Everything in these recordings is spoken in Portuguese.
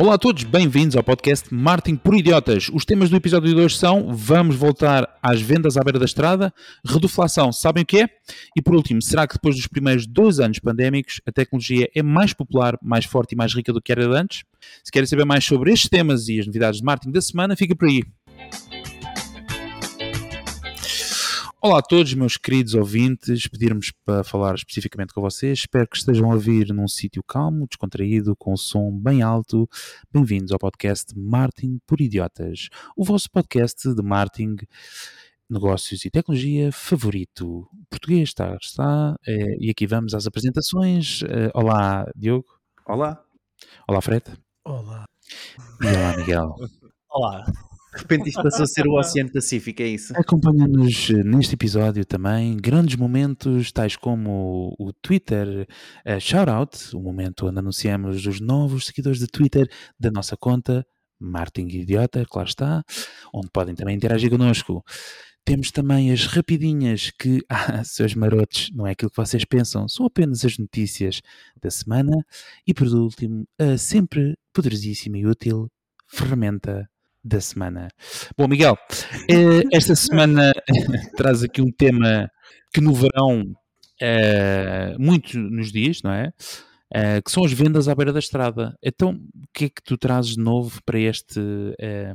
Olá a todos, bem-vindos ao podcast Marketing por Idiotas. Os temas do episódio de hoje são vamos voltar às vendas à beira da estrada, reduflação, sabem o que é? E por último, será que depois dos primeiros dois anos pandémicos a tecnologia é mais popular, mais forte e mais rica do que era antes? Se querem saber mais sobre estes temas e as novidades de marketing da semana, fica por aí. Olá a todos, meus queridos ouvintes. Pedir-nos para falar especificamente com vocês. Espero que estejam a ouvir num sítio calmo, descontraído, com o som bem alto. Bem-vindos ao podcast Marketing por Idiotas, o vosso podcast de marketing, negócios e tecnologia favorito. Português está, está. É, e aqui vamos às apresentações. É, olá, Diogo. Olá. Olá, Fred. Olá. E olá, Miguel. Olá. De repente isto passou a ser o Oceano Pacífico, é isso? Acompanha-nos neste episódio também grandes momentos, tais como o Twitter uh, Shoutout, o momento onde anunciamos os novos seguidores de Twitter da nossa conta, Martin Idiota, claro está, onde podem também interagir connosco. Temos também as rapidinhas que, ah, seus marotos, não é aquilo que vocês pensam, são apenas as notícias da semana. E por último, a sempre poderosíssima e útil ferramenta da semana. Bom, Miguel, eh, esta semana traz aqui um tema que no verão é, muito nos dias, não é? é? que são as vendas à beira da estrada. Então, o que é que tu trazes de novo para este, é,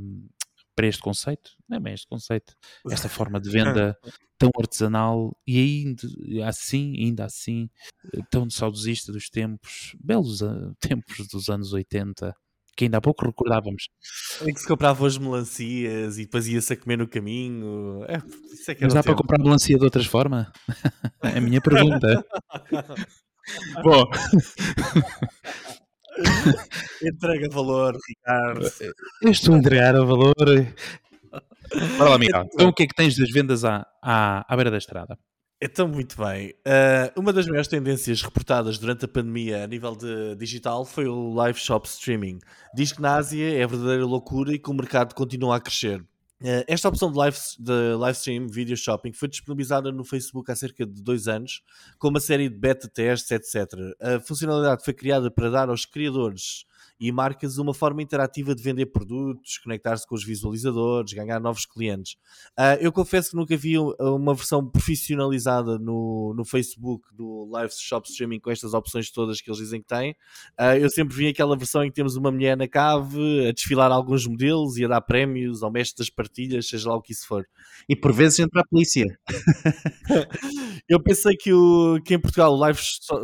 para este conceito? Não é bem este conceito, esta forma de venda tão artesanal e ainda assim, ainda assim, tão saudosista dos tempos, belos tempos dos anos 80 que ainda há pouco recordávamos. Em que se comprava as melancias e depois ia-se a comer no caminho. É, isso é que Mas dá para comprar melancia de outras formas? é a minha pergunta. Bom. Entrega valor, Ricardo. Eu estou a entregar a valor. Bora lá, Miguel. Então, o que é que tens das vendas à, à, à beira da estrada? Então, muito bem. Uh, uma das maiores tendências reportadas durante a pandemia a nível de digital foi o live shop streaming. Diz que na Ásia é verdadeira loucura e que o mercado continua a crescer. Uh, esta opção de live, de live stream, video shopping, foi disponibilizada no Facebook há cerca de dois anos, com uma série de beta tests, etc. A funcionalidade foi criada para dar aos criadores e marcas uma forma interativa de vender produtos, conectar-se com os visualizadores, ganhar novos clientes. Uh, eu confesso que nunca vi uma versão profissionalizada no, no Facebook do Live Shop Streaming com estas opções todas que eles dizem que têm. Uh, eu sempre vi aquela versão em que temos uma mulher na cave a desfilar alguns modelos e a dar prémios ao mestre das partilhas, seja lá o que isso for. E por vezes entra a polícia. eu pensei que, o, que em Portugal o Live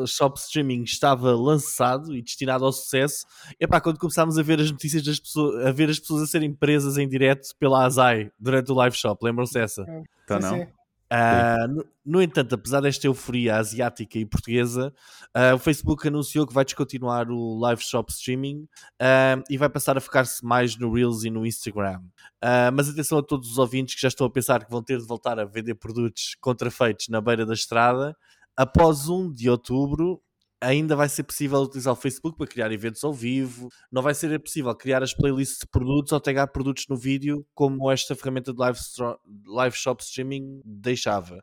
Shop Streaming estava lançado e destinado ao sucesso epá, quando começámos a ver as notícias das pessoas, a ver as pessoas a serem presas em direto pela Azai durante o live shop, lembram-se dessa? Então não. Uh, no, no, entanto, apesar desta euforia asiática e portuguesa, uh, o Facebook anunciou que vai descontinuar o live shop streaming uh, e vai passar a focar-se mais no Reels e no Instagram. mas atenção a todos os ouvintes que já estão a pensar que vão ter de voltar a vender produtos contrafeitos na beira da estrada. Após 1 de outubro, ainda vai ser possível utilizar o Facebook para criar eventos ao vivo, não vai ser possível criar as playlists de produtos ou pegar produtos no vídeo, como esta ferramenta de live, live shop streaming deixava.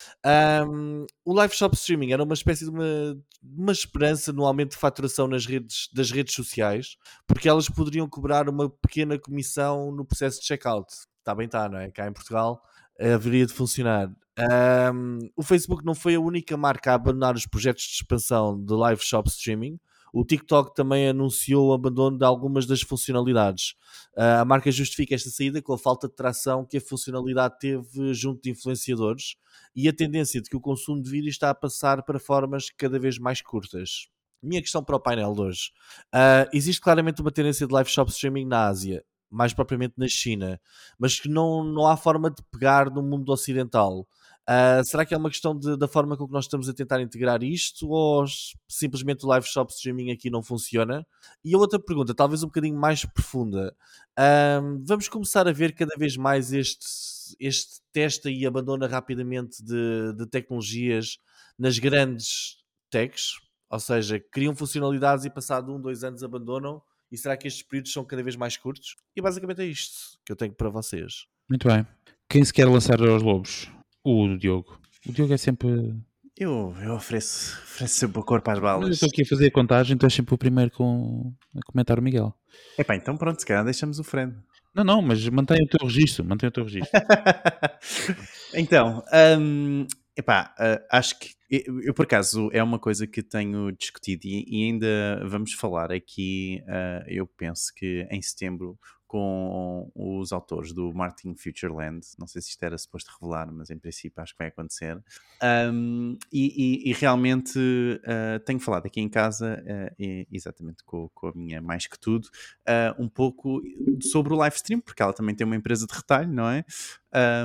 Um, o live shop streaming era uma espécie de uma, uma esperança no aumento de faturação nas redes, das redes sociais, porque elas poderiam cobrar uma pequena comissão no processo de checkout. Está bem, está, não é? Cá em Portugal haveria de funcionar. Um, o Facebook não foi a única marca a abandonar os projetos de expansão de live shop streaming. O TikTok também anunciou o abandono de algumas das funcionalidades. Uh, a marca justifica esta saída com a falta de tração que a funcionalidade teve junto de influenciadores e a tendência de que o consumo de vídeo está a passar para formas cada vez mais curtas. Minha questão para o painel de hoje. Uh, existe claramente uma tendência de live shop streaming na Ásia mais propriamente na China, mas que não, não há forma de pegar no mundo ocidental. Uh, será que é uma questão de, da forma com que nós estamos a tentar integrar isto ou simplesmente o live shop streaming aqui não funciona? E a outra pergunta, talvez um bocadinho mais profunda. Uh, vamos começar a ver cada vez mais este, este testa e abandona rapidamente de, de tecnologias nas grandes techs, ou seja, criam funcionalidades e passado um, dois anos abandonam e será que estes períodos são cada vez mais curtos? E basicamente é isto que eu tenho para vocês. Muito bem. Quem se quer lançar aos lobos? O Diogo. O Diogo é sempre. Eu, eu ofereço, ofereço sempre o corpo às Mas eu balas. estou aqui a fazer a contagem, tu és sempre o primeiro com... a comentar o Miguel. Epá, então pronto, se calhar deixamos o Fred. Não, não, mas mantém o teu registro, mantém o teu registro. então, hum, epá, ah, acho que eu, eu, por acaso é uma coisa que tenho discutido e, e ainda vamos falar aqui. ah, eu penso que em setembro com os autores do Martin Futureland. Não sei se isto era suposto revelar, mas em princípio acho que vai acontecer. Um, e, e, e, realmente uh, tenho falado aqui em casa, uh, e, exatamente com, com, a minha mais que tudo, uh, um pouco sobre o live stream, porque ela também tem uma empresa de retalho, não é?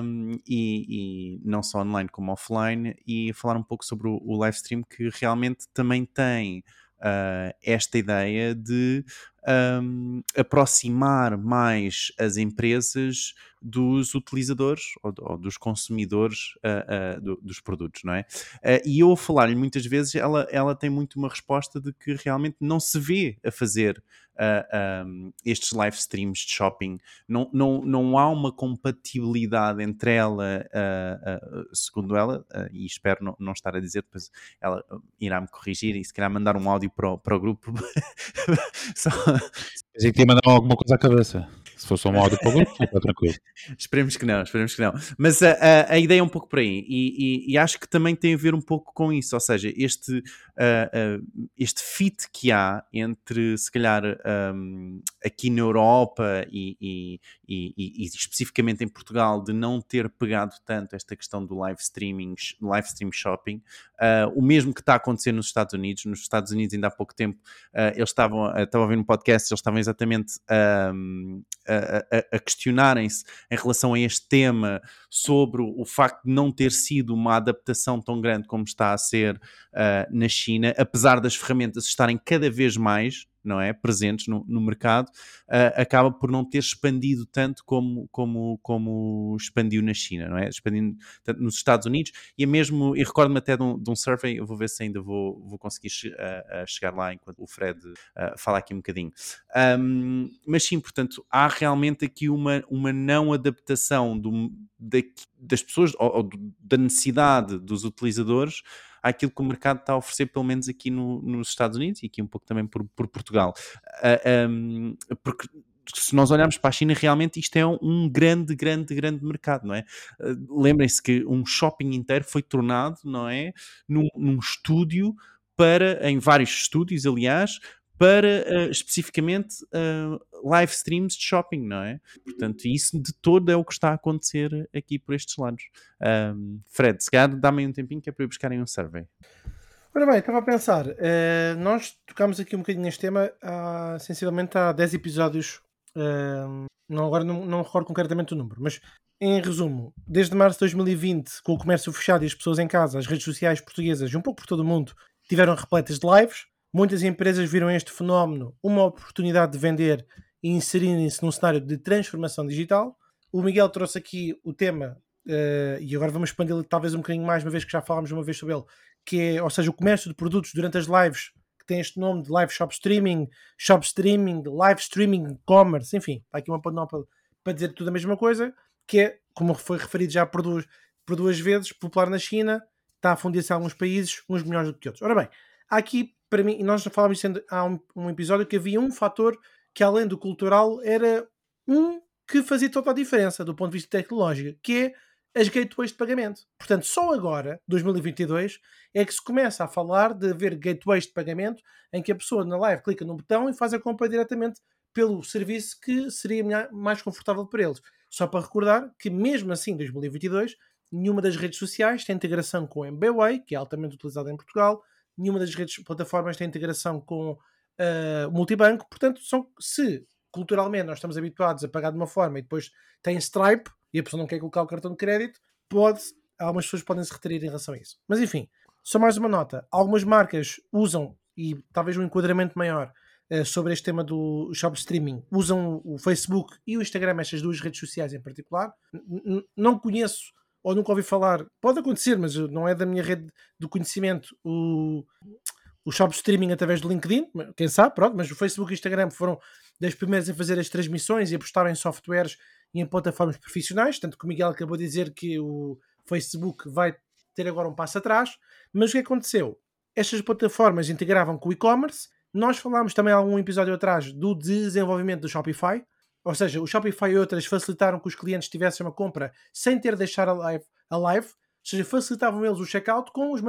Um, e, e, não só online como offline, e falar um pouco sobre o, o live stream que realmente também tem uh, esta ideia de um, aproximar mais as empresas dos utilizadores ou, ou dos consumidores uh, uh, do, dos produtos, não é? e eu a falar-lhe muitas vezes, ela, ela tem muito uma resposta de que realmente não se vê a fazer Uh, um, estes live streams de shopping, não, não, não há uma compatibilidade entre ela, uh, uh, segundo ela, e espero não, não, estar a dizer, depois ela irá-me corrigir e se calhar mandar um áudio para o, para o grupo. Só... Pensei que ia mandar alguma coisa à cabeça. Se fosse um áudio para o grupo, está tranquilo. esperemos que não, esperemos que não. Mas a, a, a ideia é um pouco por aí, e, e, e, acho que também tem a ver um pouco com isso, ou seja, este, uh, uh, este fit que há entre, se calhar, um, aqui na Europa e, e, especificamente em Portugal, de não ter pegado tanto esta questão do live streaming, live stream shopping, uh, o mesmo que está a acontecer nos Estados Unidos. Nos Estados Unidos, ainda há pouco tempo, eles estavam, estavam a ver no podcast, eles estavam exatamente. Um, a, a, questionarem-se em relação a este tema sobre o facto de não ter sido uma adaptação tão grande como está a ser uh, na China, apesar das ferramentas estarem cada vez mais não é? presentes no, no mercado, uh, acaba por não ter expandido tanto como, como, como expandiu na China, não é? Expandindo tanto nos Estados Unidos e é mesmo, e recordo-me até de um, de um, survey, eu vou ver se ainda vou, vou conseguir uh, chegar lá enquanto o Fred uh, fala aqui um bocadinho. Um, mas sim, portanto, há realmente aqui uma, uma não adaptação do, da, das pessoas ou, ou da necessidade dos utilizadores àquilo que o mercado está a oferecer, pelo menos aqui no, nos Estados Unidos e aqui um pouco também por, por Portugal. Uh, um, porque se nós olharmos para a China, realmente isto é um grande, grande, grande mercado, não é? Uh, Lembrem-se que um shopping inteiro foi tornado, não é? Num, num estúdio para, em vários estúdios, aliás, para uh, especificamente uh, live streams de shopping, não é? Portanto, isso de todo é o que está a acontecer aqui por estes lados. Um, Fred, se calhar dá-me um tempinho que é para eu buscarem um survey. Ora bem, estava a pensar, uh, nós tocámos aqui um bocadinho neste tema há, sensivelmente há 10 episódios, não, agora não, não recordo concretamente o número, mas em resumo, desde março de 2020, com o comércio fechado e as pessoas em casa, as redes sociais portuguesas e um pouco por todo o mundo tiveram repletas de lives, Muitas empresas viram este fenómeno uma oportunidade de vender e inserirem-se num cenário de transformação digital. O Miguel trouxe aqui o tema, uh, e agora vamos expandi-lo talvez um bocadinho mais, uma vez que já falámos uma vez sobre ele, que é, ou seja, o comércio de produtos durante as lives, que tem este nome de live shop streaming, shop streaming, live streaming, commerce, enfim, está aqui uma panóplia para dizer tudo a mesma coisa, que é, como foi referido já por duas, por duas vezes, popular na China, está a fundir-se alguns países, uns melhores do que outros. Ora bem, há aqui para mim, e nós já falámos há um, um, episódio, que havia um fator que, além do cultural, era um que fazia toda a diferença do ponto de vista tecnológico, que é as gateways de pagamento. Portanto, só agora, 2022, é que se começa a falar de haver gateways de pagamento em que a pessoa na live clica no botão e faz a compra diretamente pelo serviço que seria mais confortável para eles. Só para recordar que, mesmo assim, em 2022, nenhuma das redes sociais tem integração com o MBWay, que é altamente utilizado em Portugal, nenhuma das redes plataformas tem integração com uh, multibanco, portanto, são, se culturalmente nós estamos habituados a pagar de uma forma e depois tem Stripe e a pessoa não quer colocar o cartão de crédito, pode, algumas pessoas podem se retirar em relação a isso. Mas enfim, só mais uma nota: algumas marcas usam, e talvez um enquadramento maior uh, sobre este tema do shop streaming, usam o Facebook e o Instagram, estas duas redes sociais em particular. N não conheço ou nunca ouvi falar, pode acontecer, mas não é da minha rede de conhecimento, o, o shop streaming através do LinkedIn, quem sabe, pronto, mas o Facebook e o Instagram foram das primeiras a fazer as transmissões e apostar em softwares e em plataformas profissionais, tanto que o Miguel acabou de dizer que o Facebook vai ter agora um passo atrás, mas o que aconteceu? Estas plataformas integravam com o e-commerce. Nós falámos também algum episódio atrás do desenvolvimento do Shopify, ou seja, o Shopify e outras facilitaram que os clientes tivessem uma compra sem ter de deixar a live, a live ou seja, facilitavam eles o checkout com os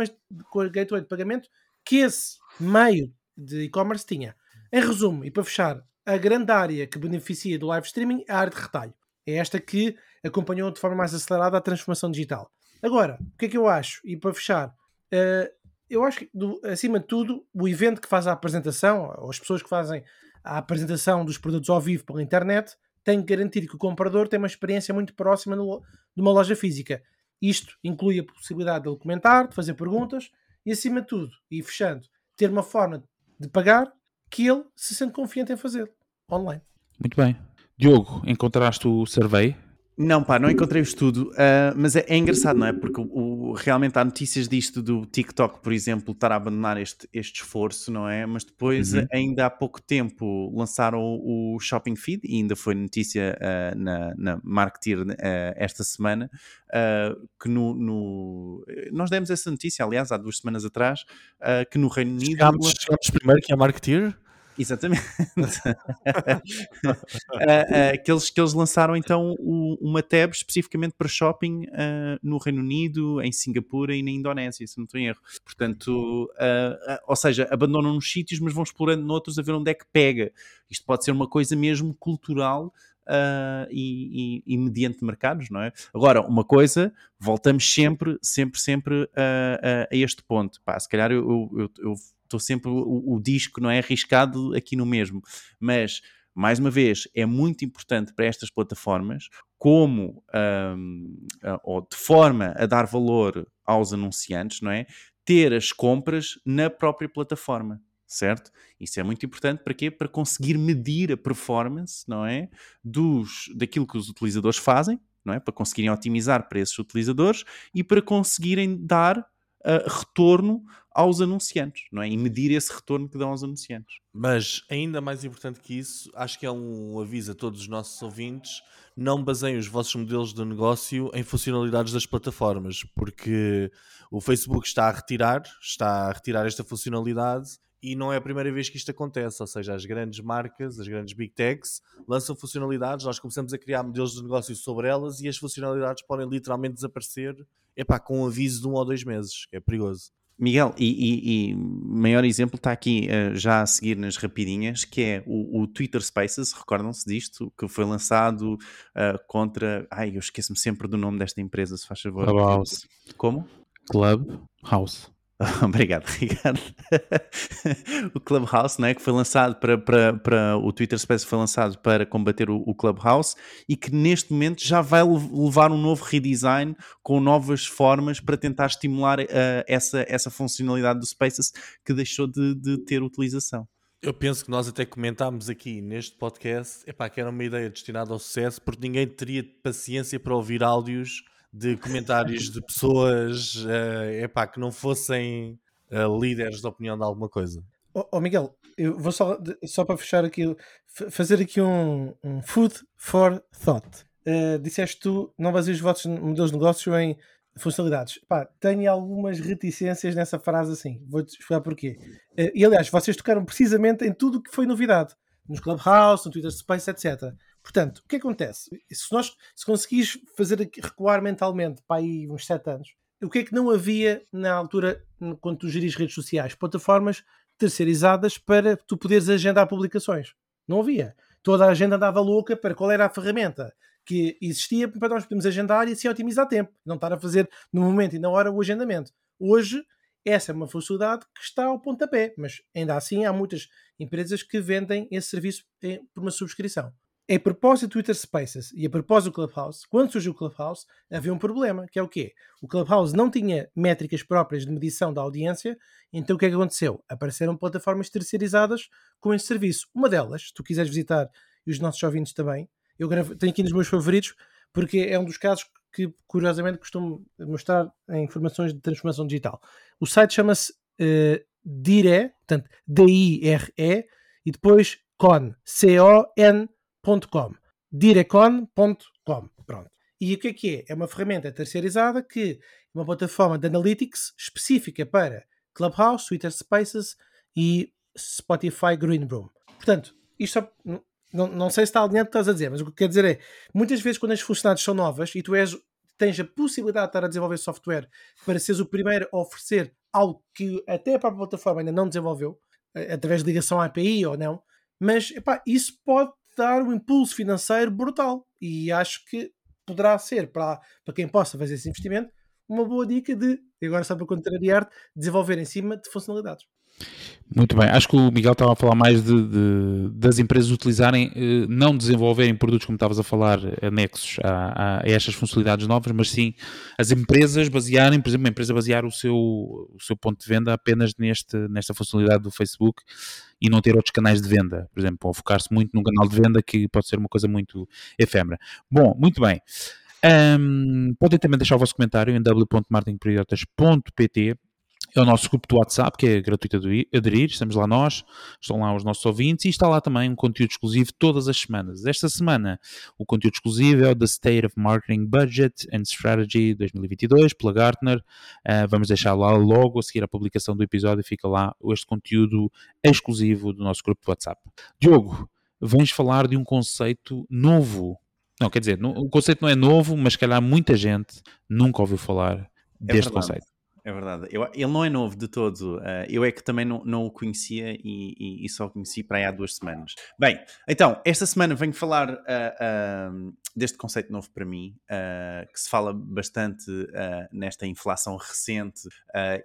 com a gateway de pagamento que esse meio de e-commerce tinha. Em resumo, e para fechar, a grande área que beneficia do live streaming é a área de retalho. É esta que acompanhou de forma mais acelerada a transformação digital. Agora, o que é que eu acho? E para fechar, uh, eu acho que, do, acima de tudo, o evento que faz a apresentação, ou as pessoas que fazem a apresentação dos produtos ao vivo pela internet, tem que garantir que o comprador tem uma experiência muito próxima no, de uma loja física. Isto inclui a possibilidade de ele comentar, de fazer perguntas e, acima de tudo, e fechando, ter uma forma de pagar que ele se sente confiante em fazer online. Muito bem. Diogo, encontraste o survey? Não, pá, não encontrei o estudo, uh, mas é, é, engraçado, não é? Porque o, o, realmente há notícias disto do TikTok, por exemplo, estar a abandonar este, este esforço, não é? Mas depois, uhum. ainda há pouco tempo, lançaram o, o Shopping Feed, e ainda foi notícia uh, na, na Marketeer uh, esta semana, que no, no, Nós demos essa notícia, aliás, há duas semanas atrás, que no Reino Unido. Chegámos, chegámos primeiro que é a Marketeer? Exatamente. uh, uh, que, eles, que eles lançaram então uma tab especificamente para shopping uh, no Reino Unido, em Singapura e na Indonésia, se não estou em erro. Portanto, ou seja, abandonam nos sítios, mas vão explorando noutros a ver onde é que pega. Isto pode ser uma coisa mesmo cultural. Uh, e, e, e, mediante mercados, não é? Agora, uma coisa, voltamos sempre, sempre, sempre uh, uh, a este ponto. Pá, se calhar eu, eu, eu estou sempre o, o, disco não é arriscado aqui no mesmo, mas mais uma vez é muito importante para estas plataformas como um, ou de forma a dar valor aos anunciantes, não é? Ter as compras na própria plataforma certo? Isso é muito importante para quê? Para conseguir medir a performance, não é? Dos, daquilo que os utilizadores fazem, não é? Para conseguirem otimizar para esses utilizadores e para conseguirem dar uh, retorno aos anunciantes, não é? E medir esse retorno que dão aos anunciantes. Mas ainda mais importante que isso, acho que é um aviso a todos os nossos ouvintes: não baseiem os vossos modelos de negócio em funcionalidades das plataformas, porque o Facebook está a retirar, está a retirar esta funcionalidade e não é a primeira vez que isto acontece, ou seja, as grandes marcas, as grandes big techs lançam funcionalidades, nós começamos a criar modelos de negócio sobre elas e as funcionalidades podem literalmente desaparecer epá, com um aviso de um ou dois meses, é perigoso. Miguel, e, e, e, maior exemplo está aqui uh, já a seguir nas rapidinhas, que é o, o Twitter Spaces, recordam-se disto, que foi lançado uh, contra... Ai, eu esqueço-me sempre do nome desta empresa, se faz favor. Clubhouse. Como? Clubhouse. Obrigado, Ricardo. o Clubhouse, né, que foi lançado para, para, para o Twitter Space foi lançado para combater o, o, Clubhouse e que neste momento já vai levar um novo redesign com novas formas para tentar estimular uh, essa, essa funcionalidade do Spaces que deixou de, de ter utilização. Eu penso que nós até comentámos aqui neste podcast epá, que era uma ideia destinada ao sucesso porque ninguém teria paciência para ouvir áudios de comentários de pessoas uh, epá, que não fossem uh, líderes de opinião de alguma coisa. Oh, oh, Miguel, eu vou só, só para fechar aqui, fazer aqui um, um food for thought. Uh, disseste tu, não baseias os votos modelos de negócio em funcionalidades. Pá, tenho algumas reticências nessa frase assim. Vou-te explicar porquê. Uh, e aliás, vocês tocaram precisamente em tudo o que foi novidade. Nos Clubhouse, no Twitter Space, etc. Portanto, o que acontece? Se nós se conseguires fazer recuar mentalmente para aí uns 7 anos, o que é que não havia na altura quando tu geris redes sociais? Plataformas terceirizadas para tu poderes agendar publicações. Não havia. Toda a agenda andava louca para qual era a ferramenta que existia para nós podermos agendar e assim otimizar tempo. Não estar a fazer no momento e na hora o agendamento. Hoje, essa é uma funcionalidade que está ao pontapé, mas ainda assim há muitas empresas que vendem esse serviço por uma subscrição a propósito do Twitter Spaces e a propósito do Clubhouse, quando surgiu o Clubhouse, havia um problema, que é o quê? O Clubhouse não tinha métricas próprias de medição da audiência, então o que é que aconteceu? Apareceram plataformas terceirizadas com esse serviço. Uma delas, se tu quiseres visitar, e os nossos ouvintes também, eu tenho aqui nos meus favoritos, porque é um dos casos que, curiosamente, costumo mostrar em informações de transformação digital. O site chama-se uh, Dire, portanto, D-I-R-E, e depois CON, C-O-N, direcon.com. Direcon.com. Pronto. E o que é que é? É uma ferramenta terceirizada que uma plataforma de analytics específica para Clubhouse, Twitter Spaces e Spotify Green Room. Portanto, isto é, não, não sei se está alinhado o que estás a dizer, mas o que quer dizer é, muitas vezes quando as funcionalidades são novas e tu és, tens a possibilidade de estar a desenvolver software para seres o primeiro a oferecer algo que até a própria plataforma ainda não desenvolveu, através de ligação à API ou não, mas epá, isso pode dar um impulso financeiro brutal e acho que poderá ser para, para quem possa fazer esse investimento uma boa dica de, agora só para contrariar, desenvolver em cima de funcionalidades. Muito bem, acho que o Miguel estava a falar mais de, de das empresas utilizarem, eh, não desenvolverem produtos como estavas a falar, anexos a, a, estas funcionalidades novas, mas sim as empresas basearem, por exemplo, uma empresa basear o seu, o seu ponto de venda apenas neste, nesta funcionalidade do Facebook e não ter outros canais de venda, por exemplo, ou focar-se muito num canal de venda que pode ser uma coisa muito efêmera. Bom, muito bem. Um, podem também deixar o vosso comentário em w.martinperiodotas.pt é o nosso grupo do WhatsApp, que é gratuito aderir, estamos lá nós, estão lá os nossos ouvintes e está lá também um conteúdo exclusivo todas as semanas. Esta semana o conteúdo exclusivo é o The State of Marketing Budget and Strategy 2022, pela Gartner. Uh, vamos deixar lá logo a seguir a publicação do episódio, fica lá este conteúdo exclusivo do nosso grupo do WhatsApp. Diogo, vens falar de um conceito novo. Não, quer dizer, o conceito não é novo, mas calhar muita gente nunca ouviu falar é deste verdade. conceito. É verdade. Eu, ele não é novo de todo. Uh, eu é que também não, não o conhecia e, e, e, só o conheci para aí há duas semanas. Bem, então, esta semana venho falar uh, uh, deste conceito novo para mim, que se fala bastante nesta inflação recente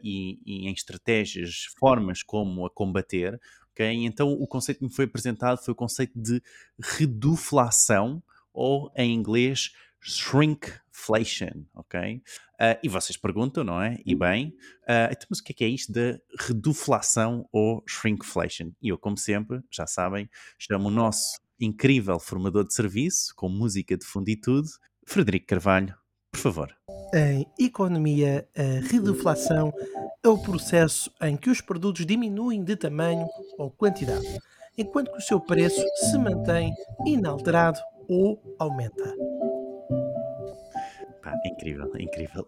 e, e, em estratégias, formas como a combater. Okay? Então, o conceito que me foi apresentado foi o conceito de reduflação, ou em inglês, shrinkflation, ok? Uh, e vocês perguntam, não é? E bem, uh, então, mas o que é, que é isto da reduflação ou shrinkflation? E eu, como sempre, já sabem, chamo o nosso incrível formador de serviço, com música de fundo e tudo, Frederico Carvalho, por favor. Em economia, a reduflação é o processo em que os produtos diminuem de tamanho ou quantidade, enquanto que o seu preço se mantém inalterado ou aumenta. Pá, é incrível, é incrível.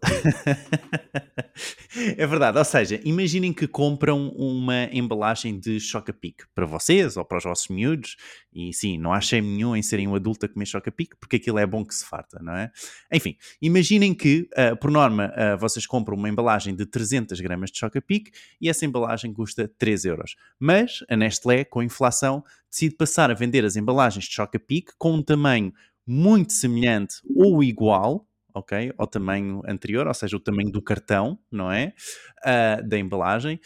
é verdade, ou seja, imaginem que compram uma embalagem de Choca-Pique para vocês ou para os vossos miúdos, e sim, não há nenhum em serem um adulto a comer Choca-Pique, porque aquilo é bom que se farta, não é? Enfim, imaginem que, uh, por norma, uh, vocês compram uma embalagem de 300 gramas de Choca-Pique e essa embalagem custa 3 euros. Mas a Nestlé, com a inflação, decide passar a vender as embalagens de Choca-Pique com um tamanho muito semelhante ou igual ok? Ao tamanho anterior, ou seja, o tamanho do cartão, não é? Uh, da embalagem.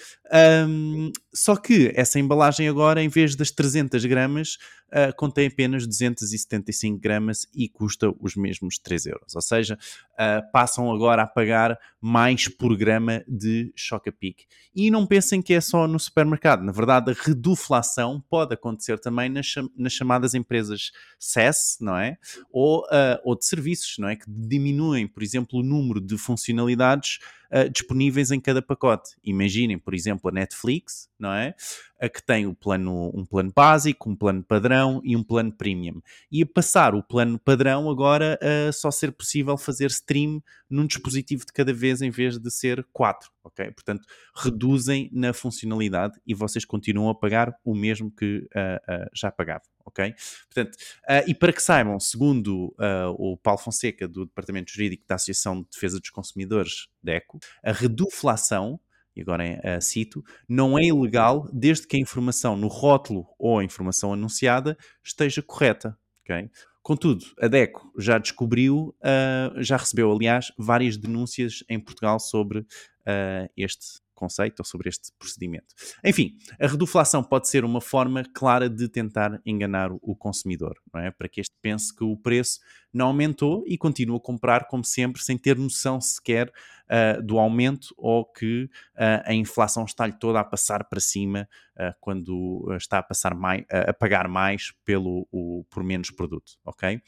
Um, só que essa embalagem agora, em vez das 300 gramas, uh, contém apenas 275 gramas e custa os mesmos 3 euros. Ou seja, uh, passam agora a pagar mais por grama de Choca-Pique. E não pensem que é só no supermercado. Na verdade, a reduflação pode acontecer também nas, cham nas chamadas empresas SaaS, não é? Ou, ou de serviços, não é? Que diminuem, por exemplo, o número de funcionalidades uh, disponíveis em cada pacote. Imaginem, por exemplo, a Netflix, não é? A que tem o plano, um plano básico, um plano padrão e um plano premium. E a passar o plano padrão agora a só ser possível fazer stream num dispositivo de cada vez em vez de ser quatro, ok? Portanto, reduzem na funcionalidade e vocês continuam a pagar o mesmo que uh, uh, já pagavam ok? Portanto, uh, e para que saibam, segundo uh, o Paulo Fonseca, do Departamento Jurídico da Associação de Defesa dos Consumidores, DECO, a reduflação, e agora uh, cito, não é ilegal desde que a informação no rótulo ou a informação anunciada esteja correta, ok? Contudo, a DECO já descobriu, uh, já recebeu, aliás, várias denúncias em Portugal sobre uh, este conceito ou sobre este procedimento. Enfim, a reduflação pode ser uma forma clara de tentar enganar o consumidor, não é? Para que este pense que o preço não aumentou e continua a comprar como sempre, sem ter noção sequer uh, do aumento ou que uh, a inflação está-lhe toda a passar para cima uh, quando está a passar mais, a pagar mais pelo, o, por menos produto, ok?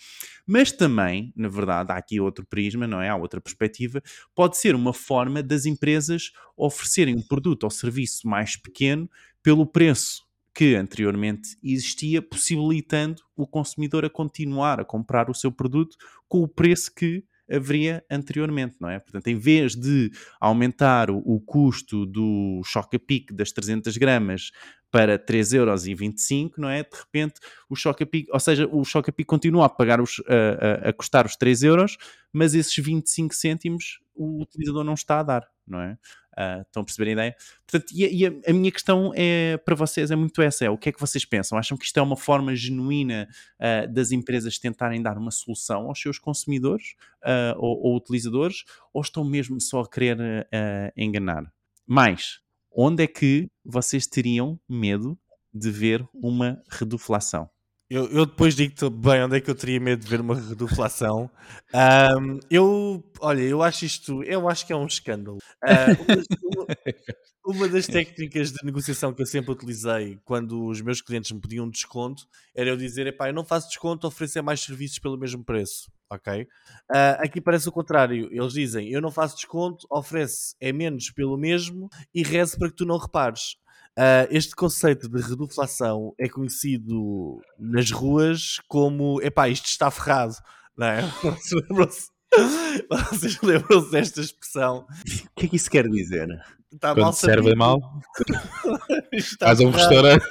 Mas também, na verdade, há aqui outro prisma, não é? Há outra perspectiva, pode ser uma forma das empresas oferecerem um produto ou serviço mais pequeno pelo preço que anteriormente existia, possibilitando o consumidor a continuar a comprar o seu produto com o preço que haveria anteriormente, não é? Portanto, em vez de aumentar o, o custo do choca-pique das 300 gramas para 3,25€, não é? De repente, o choca-pique, ou seja, o choca-pique continua a pagar os, a, a, a custar os 3 euros, mas esses 25 cêntimos o utilizador não está a dar, não é? Uh, estão a perceber a ideia? Portanto, e, e a, a, minha questão é para vocês é muito essa: é o que é que vocês pensam? Acham que isto é uma forma genuína uh, das empresas tentarem dar uma solução aos seus consumidores uh, ou, ou, utilizadores, ou estão mesmo só a querer enganar? Mais, onde é que vocês teriam medo de ver uma reduflação? Eu, eu, depois digo-te bem onde é que eu teria medo de ver uma reduflação. Um, eu, olha, eu acho isto, eu acho que é um escândalo. Uh, uma, uma, das técnicas de negociação que eu sempre utilizei quando os meus clientes me pediam desconto era eu dizer, epá, eu não faço desconto, oferecer mais serviços pelo mesmo preço, ok? Uh, aqui parece o contrário, eles dizem, eu não faço desconto, oferece é menos pelo mesmo e reze para que tu não repares. Uh, este conceito de reduflação é conhecido nas ruas como epá, isto está ferrado, não é? Vocês lembram-se desta expressão? O que é que isso quer dizer? Está Quando mal serve mal, faz um restaurante,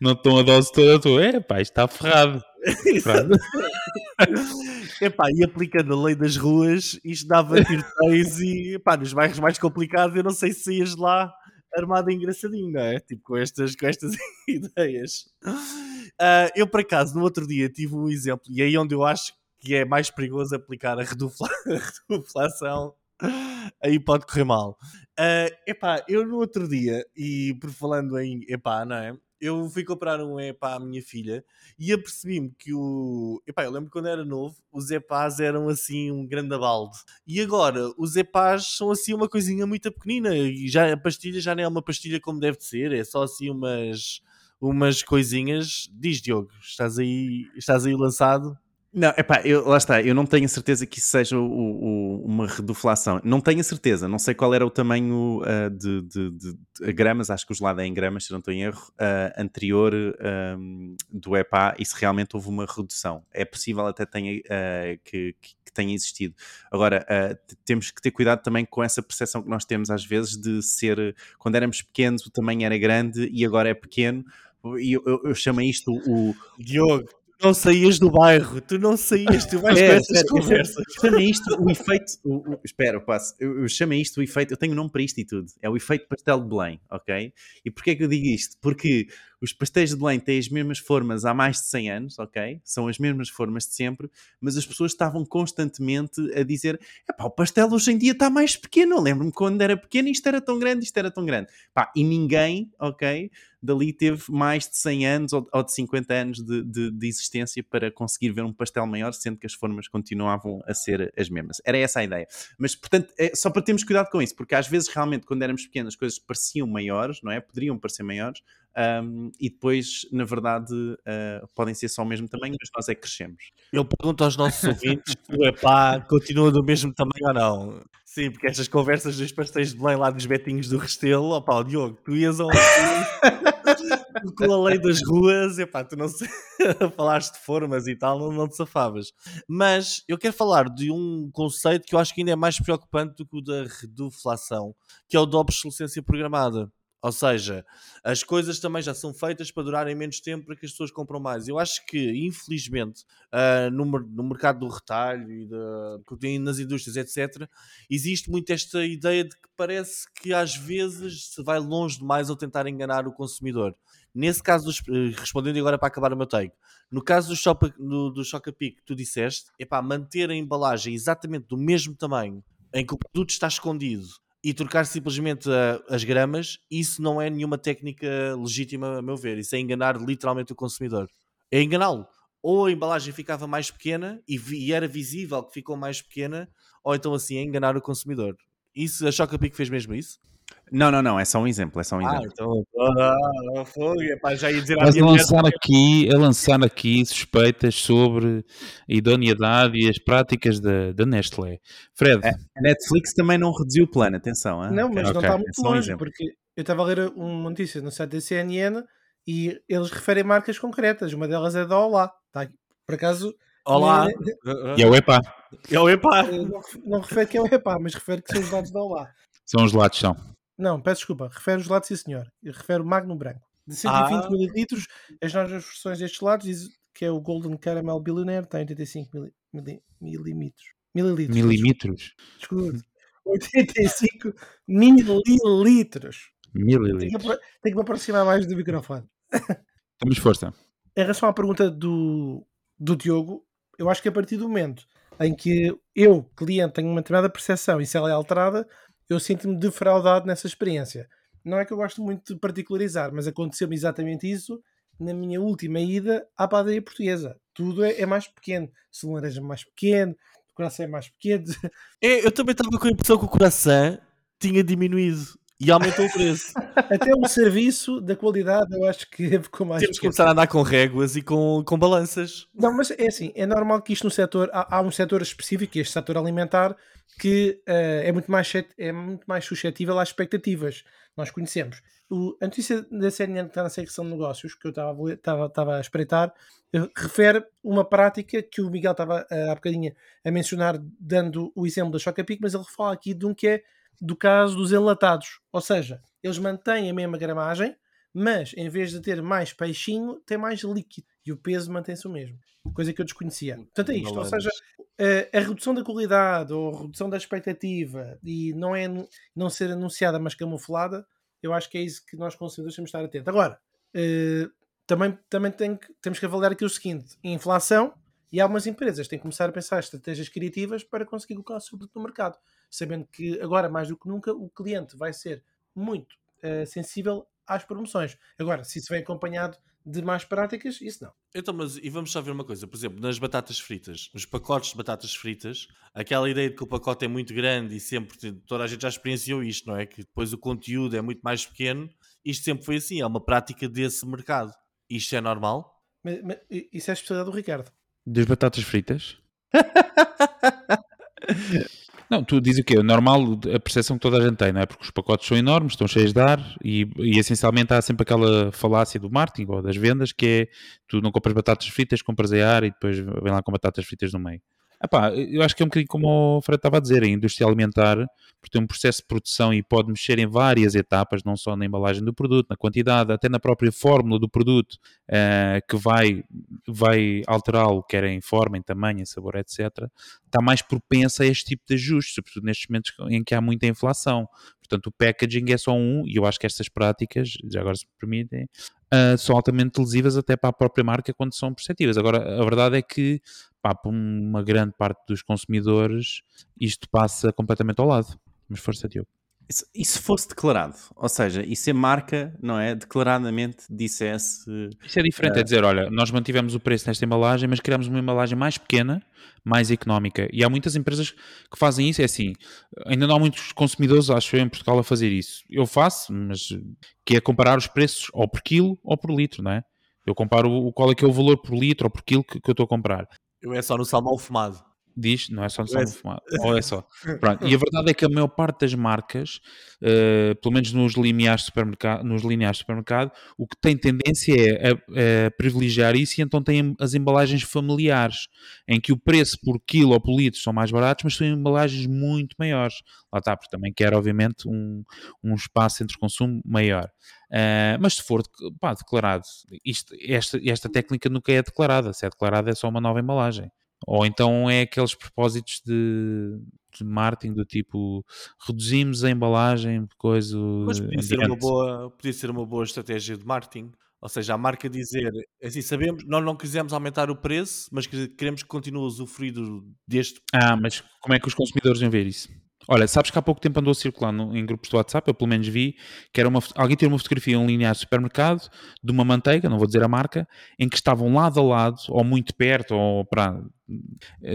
não estão a dose toda, tu, é pá, isto está ferrado. ferrado. Epá, e aplicando a lei das ruas, isto dava tiroteios e epá, nos bairros mais complicados, eu não sei se de lá armado engraçadinho, não é? Tipo, com estas, com estas ideias. Uh, eu, por acaso, no outro dia tive um exemplo, e é aí onde eu acho que é mais perigoso aplicar a, redufla a reduflação, aí pode correr mal. Uh, epá, eu no outro dia, e por falando em epá, não é? Eu fui comprar um EPA à minha filha e apercebi-me que o. Epá, eu lembro quando era novo, os EPAs eram assim um grande balde. E agora, os EPAs são assim uma coisinha muito pequenina e já a pastilha já não é uma pastilha como deve ser, é só assim umas umas coisinhas. Diz Diogo, estás aí, estás aí lançado? Não, epá, eu, lá está, eu não tenho certeza que isso seja o, o, uma reduflação. Não tenho a certeza, não sei qual era o tamanho uh, de, de, de, de, gramas, acho que o gelado é em gramas, se não estou em erro, uh, anterior um, do EPA e se realmente houve uma redução. É possível até tenha, uh, que, que, tenha existido. Agora, temos que ter cuidado também com essa percepção que nós temos às vezes de ser, quando éramos pequenos o tamanho era grande e agora é pequeno, e eu, eu, eu chamo isto o... Diogo, não saías do bairro, tu não saías, tu vais é, com essas conversas. Chama isto o efeito. O, o, espera, passo. Eu, eu chamo isto o efeito. Eu tenho um nome para isto e tudo. É o efeito pastel de Belém, ok? E porquê é que eu digo isto? Porque os pastéis de Belém têm as mesmas formas há mais de 100 anos, ok? São as mesmas formas de sempre, mas as pessoas estavam constantemente a dizer: pá, o pastel hoje em dia está mais pequeno. Eu lembro-me quando era pequeno, isto era tão grande, isto era tão grande. Pá, e ninguém, ok? dali teve mais de 100 anos ou, de 50 anos de, de, de, existência para conseguir ver um pastel maior, sendo que as formas continuavam a ser as mesmas. Era essa a ideia. Mas, portanto, é só para termos cuidado com isso, porque às vezes, realmente, quando éramos pequenos, as coisas pareciam maiores, não é? Poderiam parecer maiores, um, e depois, na verdade, uh, podem ser só o mesmo tamanho, mas nós é que crescemos. Eu pergunto aos nossos ouvintes se o EPA continua do mesmo tamanho ou não. Sim, porque estas conversas dos pastéis de Belém lá dos betinhos do Restelo, opá, o Diogo, tu ias a um... com a lei das ruas, epá, tu não sei, falaste de formas e tal, não, não te safavas. Mas eu quero falar de um conceito que eu acho que ainda é mais preocupante do que o da reduflação, que é o da obsolescência programada. Ou seja, as coisas também já são feitas para durarem menos tempo para que as pessoas compram mais. Eu acho que, infelizmente, uh, no, no, mercado do retalho e de, nas indústrias, etc., existe muito esta ideia de que parece que às vezes se vai longe demais ao tentar enganar o consumidor. Nesse caso, dos, eh, respondendo agora para acabar o meu take, no caso do, shop, do, do tu disseste, é para manter a embalagem exatamente do mesmo tamanho em que o produto está escondido e trocar simplesmente as gramas, isso não é nenhuma técnica legítima, a meu ver. Isso é enganar literalmente o consumidor. É enganá-lo. Ou a embalagem ficava mais pequena e, e, era visível que ficou mais pequena, ou então assim é enganar o consumidor. Isso, a Chocapic fez mesmo isso? Não, não, não, é só um exemplo, é só um ah, exemplo. Então, ah, foi, pá, já ia dizer Mas a lançar aqui, a lançar aqui suspeitas sobre a idoneidade e as práticas da, da Nestlé. Fred. É, a Netflix também não reduziu o plano, atenção. Hein? Não, mas okay. não está muito é longe, um porque eu estava a ler uma notícia no site da CNN e eles referem marcas concretas, uma delas é da Olá. Tá? Por acaso, Olá. Eh, E é o EPA. É o epá. eh, Não, não refere que é o EPA, mas refere que são os lados da Olá. São os lados, são. Não, peço desculpa, refere os lados, sim senhor. Refere o Magno Branco. De 120 Ah. mililitros, as novas versões destes lados diz que é o Golden Caramel Billionaire, tem 85 mili, mili, mililitros. Mililitros. Milímetros. Desculpe. 85 mililitros. Tenho que, Mililitros. tenho que me aproximar mais do microfone. Temos força. Em relação à pergunta do, do Diogo, eu acho que a partir do momento em que eu, cliente, tenho uma determinada percepção e se ela é alterada, eu sinto-me defraudado nessa experiência. Não é que eu gosto muito de particularizar, mas aconteceu-me exatamente isso na minha última ida à padaria portuguesa. Tudo é, é mais pequeno. Se o laranja é mais pequeno, o coração é mais pequeno. É, eu também estava com a impressão que o coração tinha diminuído e aumentou o preço. Até o serviço da qualidade eu acho que ficou mais Temos que começar a andar com réguas e com, com balanças. Não, mas é assim, é normal que isto no setor, há, há um setor específico, este setor alimentar, que eh, é, muito mais, é muito mais suscetível às expectativas. Nós conhecemos. O, a notícia da CNN que está na secção de negócios, que eu estava estava, estava a espreitar, eh, refere uma prática que o Miguel estava eh, há bocadinho a mencionar, dando o exemplo da Chocapic, mas ele fala aqui de um que é do caso dos enlatados. Ou seja, eles mantêm a mesma gramagem, mas em vez de ter mais peixinho, tem mais líquido e o peso mantém-se o mesmo. Coisa que eu desconhecia. Portanto, é isto. Ou seja, a, a redução da qualidade ou a redução da expectativa e não é não ser anunciada, mas camuflada, eu acho que é isso que nós consumidores temos de estar atentos. Agora, eh, também, também tem que- temos que avaliar aqui o seguinte: inflação. E algumas empresas têm que começar a pensar estratégias criativas para conseguir colocar o seu produto no mercado, sabendo que agora, mais do que nunca, o cliente vai ser muito eh, sensível às promoções. Agora, se isso vem acompanhado de más práticas, isso não. Então, mas e vamos só ver uma coisa, por exemplo, nas batatas fritas, nos pacotes de batatas fritas, aquela ideia de que o pacote é muito grande e sempre toda a gente já experienciou isto, não é? Que depois o conteúdo é muito mais pequeno, isto sempre foi assim, é uma prática desse mercado. Isto é normal? Mas, mas isso é a especialidade do Ricardo. Das batatas fritas? Não, tu dizes o quê? Normal, a percepção que toda a gente tem, não é? Porque os pacotes são enormes, estão cheios de ar e, e essencialmente há sempre aquela falácia do marketing ou das vendas que é tu não compras batatas fritas, compras em ar e depois vem lá com batatas fritas no meio. Epá, eu acho que é um bocadinho como o Fred estava a dizer, a indústria alimentar, porque tem um processo de produção e pode mexer em várias etapas, não só na embalagem do produto, na quantidade, até na própria fórmula do produto, eh, que vai, vai alterá-lo, quer em forma, em tamanho, em sabor, etc., está mais propensa a este tipo de ajustes, sobretudo nestes momentos em que há muita inflação. Portanto, o packaging é só um, e eu acho que estas práticas, já agora se me permitem, ah, são altamente lesivas até para a própria marca quando são perceptíveis. Agora, a verdade é que, pá, para uma grande parte dos consumidores, isto passa completamente ao lado. Mas força, Diogo. E se- se fosse declarado? Ou seja, e se a marca, não é, declaradamente dissesse Isso é diferente, é dizer, olha, nós mantivemos o preço nesta embalagem, mas criamos uma embalagem mais pequena, mais económica. E há muitas empresas que fazem isso, é assim, ainda não há muitos consumidores, acho eu, em Portugal a fazer isso. Eu faço, mas que é comparar os preços ou por quilo ou por litro, não é? Eu comparo o, qual é que é o valor por litro ou por quilo que, que eu estou a comprar. Eu é só no salmão fumado. Diz, não é só no É fumado. Ou é só. Pronto. E a verdade é que a maior parte das marcas, eh, pelo menos nos lineares de supermercado, nos lineares supermercado, o que tem tendência é a, a privilegiar isso e então tem as embalagens familiares, em que o preço por quilo ou por litro são mais baratos, mas são embalagens muito maiores. Lá está, porque também quer, obviamente, um, um espaço entre consumo maior. Eh, mas se for pá, declarado, isto, esta, esta técnica nunca é declarada. Se é declarada, é só uma nova embalagem. Ou então é aqueles propósitos de, de marketing do tipo reduzimos a embalagem, coisa. Mas podia ser, uma boa, podia ser uma boa estratégia de marketing. Ou seja, a marca dizer, assim, sabemos, nós não quisemos aumentar o preço, mas que- queremos que continue a usufruir deste. Ah, mas como é que os consumidores iam ver isso? Olha, sabes que há pouco tempo andou no- em grupos do WhatsApp, eu pelo menos vi, que era uma, alguém tirou uma fotografia em linear de supermercado de uma manteiga, não vou dizer a marca, em que estavam lado a lado, ou muito perto, ou para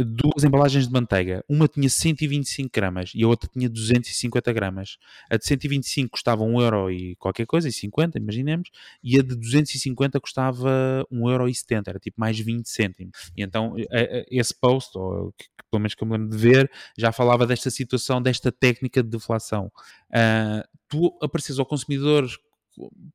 duas embalagens de manteiga. Uma tinha 125 gramas e a outra tinha 250 gramas. A de 125 custava 1 euro e qualquer coisa, e 50, imaginemos, e a de 250 custava 1 euro e 70, era tipo mais 20 cêntimos. E então a- a- esse post, ou pelo menos que eu me lembro de ver, já falava desta situação, desta técnica de deflação. Ah, tu apareces ao consumidor,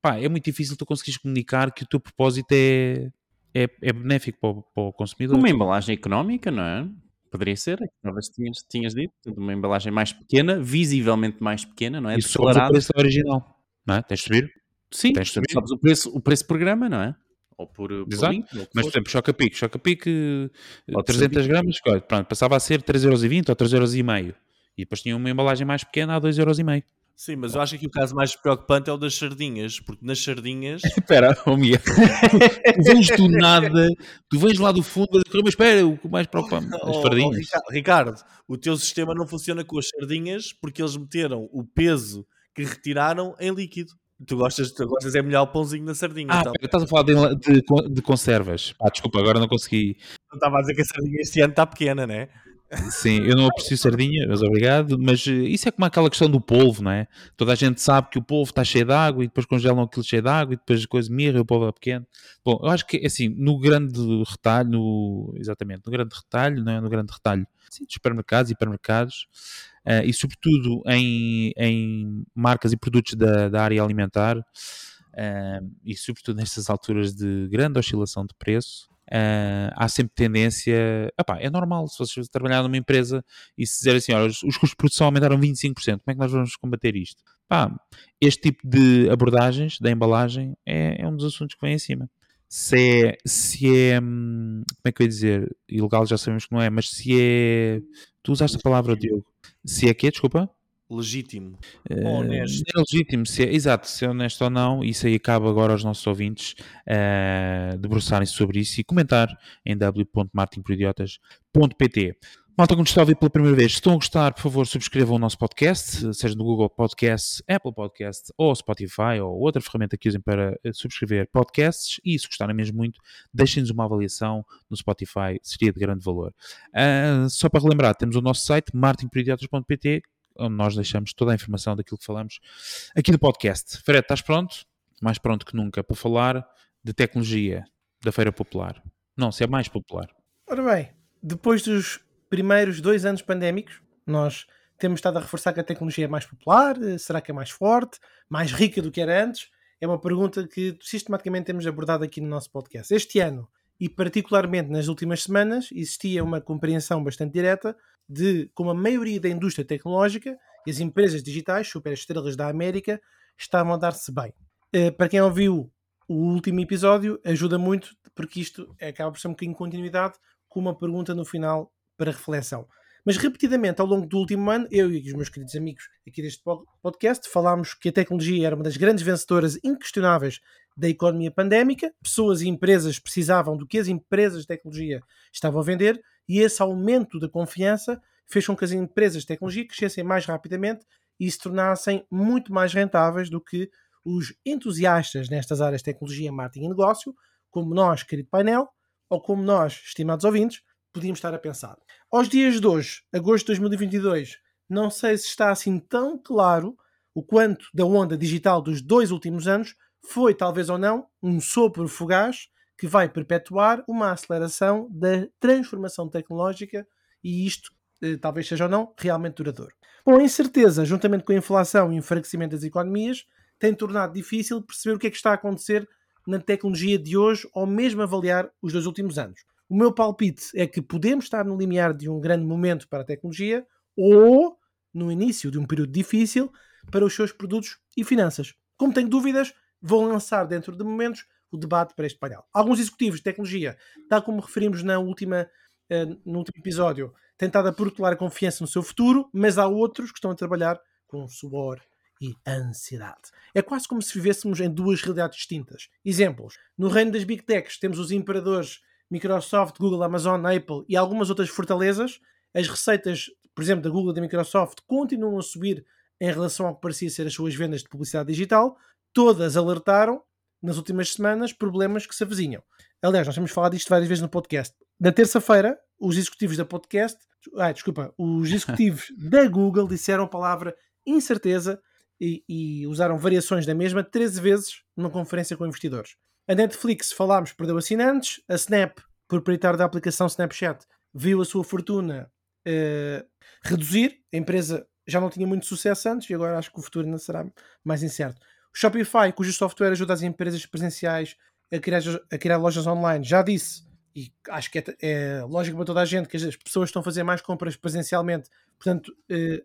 pá, é muito difícil tu conseguires comunicar que o teu propósito é, é, é benéfico para o, para o consumidor. Uma embalagem económica, não é? Poderia ser, é talvez tinhas, tinhas dito, uma embalagem mais pequena, visivelmente mais pequena, não é? E sobes o preço original. Não é? Tens de subir. Sim, tens de subir. sabes o preço, o preço por grama, não é? Ou por, por link, ou Mas, por exemplo, choca-pique. Choca-pique, eh, Pode 300 ser gramas, pronto, passava a ser 3,20€ ou 3,5€. E depois tinha uma embalagem mais pequena a 2,5€. Sim, mas eu acho que o caso mais preocupante é o das sardinhas, porque nas sardinhas Espera, oh Mia. tu vens do nada, tu vens lá do fundo, mas espera, o que mais preocupa as Oh, oh. Rica- Ricardo, o teu sistema não funciona com as sardinhas porque eles meteram o peso que retiraram em líquido. Tu gostas, tu gostas é melhor o pãozinho da sardinha. Ah, então. estás a falar de, de, de conservas. Ah, desculpa, agora não consegui. Não estava a dizer que a sardinha este ano está pequena, né? Sim, eu não aprecio sardinha, mas obrigado. Mas eh, isso é como aquela questão do polvo, não é? Toda a gente sabe que o polvo está cheio de água e depois congelam aquilo cheio de água e depois a coisa mirra e o polvo é pequeno. Bom, eu acho que assim, no grande retalho, no- exatamente, no grande retalho, não é? No grande retalho sim, dos supermercados e hipermercados, eh, e sobretudo em, em marcas e produtos da, da área alimentar, eh, e sobretudo nestas alturas de grande oscilação de preço, eh, há sempre tendência. É normal se vocês trabalhar numa empresa e se dizer assim: olha, os, os custos de produção aumentaram 25%, como é que nós vamos combater isto? Pá, este tipo de abordagens da embalagem é, é um dos assuntos que vem acima. Se é, se é, hum, como é que eu ia dizer? Ilegal já sabemos que não é, mas se é. Tu usaste a palavra, Diogo. Se é que desculpa? Legítimo. Eh, Honesto. É legítimo, se é, exato, se é honesto ou não, isso aí cabe agora aos nossos ouvintes eh, debruçarem-se sobre isso e comentar em w.martinporidiotas.pt. Malta nos está a ouvir pela primeira vez, se estão a gostar, por favor, subscrevam o nosso podcast, seja no Google Podcast, Apple Podcast ou Spotify ou outra ferramenta que usem para eh, subscrever podcasts e se gostarem mesmo muito, deixem-nos uma avaliação no Spotify, seria de grande valor. Ah, só para relembrar, temos o nosso site martinporidiotas.pt onde nós deixamos toda a informação daquilo que falamos aqui do podcast. Fred, estás pronto? Mais pronto que nunca para falar de tecnologia da Feira Popular. Não, se é mais popular. Ora bem, depois dos primeiros dois anos pandémicos, nós temos estado a reforçar que a tecnologia é mais popular, eh, será que é mais forte, mais rica do que era antes? É uma pergunta que sistematicamente temos abordado aqui no nosso podcast. Este ano, e particularmente nas últimas semanas, existia uma compreensão bastante direta de como a maioria da indústria tecnológica e as empresas digitais, superestrelas da América, estavam a dar-se bem. Eh, Para quem ouviu o último episódio, ajuda muito, porque isto acaba por ser um bocadinho de continuidade, com uma pergunta no final para reflexão. Mas repetidamente, ao longo do último ano, eu e os meus queridos amigos aqui deste po- podcast falámos que a tecnologia era uma das grandes vencedoras inquestionáveis da economia pandémica. Pessoas e empresas precisavam do que as empresas de tecnologia estavam a vender e esse aumento da confiança fez com que as empresas de tecnologia crescessem mais rapidamente e se tornassem muito mais rentáveis do que os entusiastas nestas áreas de tecnologia, marketing e negócio, como nós, querido painel, ou como nós, estimados ouvintes, podíamos estar a pensar. Aos dias de hoje, agosto de 2022, não sei se está assim tão claro o quanto da onda digital dos dois últimos anos foi, talvez ou não, um sopro fugaz que vai perpetuar uma aceleração da transformação tecnológica e isto, eh, talvez seja ou não, realmente duradouro. Bom, a incerteza, juntamente com a inflação e o enfraquecimento das economias, tem tornado difícil perceber o que é que está a acontecer na tecnologia de hoje ou mesmo avaliar os dois últimos anos. O meu palpite é que podemos estar no limiar de um grande momento para a tecnologia ou no início de um período difícil para os seus produtos e finanças. Como tenho dúvidas, vou lançar dentro de momentos o debate para este painel. Alguns executivos de tecnologia, tal como referimos na última, eh, no último episódio, têm estado a protelar a confiança no seu futuro, mas há outros que estão a trabalhar com suor e ansiedade. É quase como se vivêssemos em duas realidades distintas. Exemplos. No reino das Big Techs temos os imperadores Microsoft, Google, Amazon, Apple e algumas outras fortalezas. As receitas, por exemplo, da Google e da Microsoft continuam a subir em relação ao que parecia ser as suas vendas de publicidade digital. Todas alertaram nas últimas semanas problemas que se avizinham. Aliás, nós temos falado disto várias vezes no podcast. Na terça-feira, os executivos da podcast, ah, desculpa, os executivos da Google disseram a palavra incerteza e, e usaram variações da mesma 13 vezes numa conferência com investidores. A Netflix, falámos, perdeu assinantes. A Snap, proprietário da aplicação Snapchat, viu a sua fortuna eh, reduzir. A empresa já não tinha muito sucesso antes e agora acho que o futuro ainda será mais incerto. O Shopify, cujo software ajuda as empresas presenciais a criar, a criar lojas online. Já disse, e acho que é, é lógico para toda a gente, que as pessoas estão a fazer mais compras presencialmente, portanto, eh,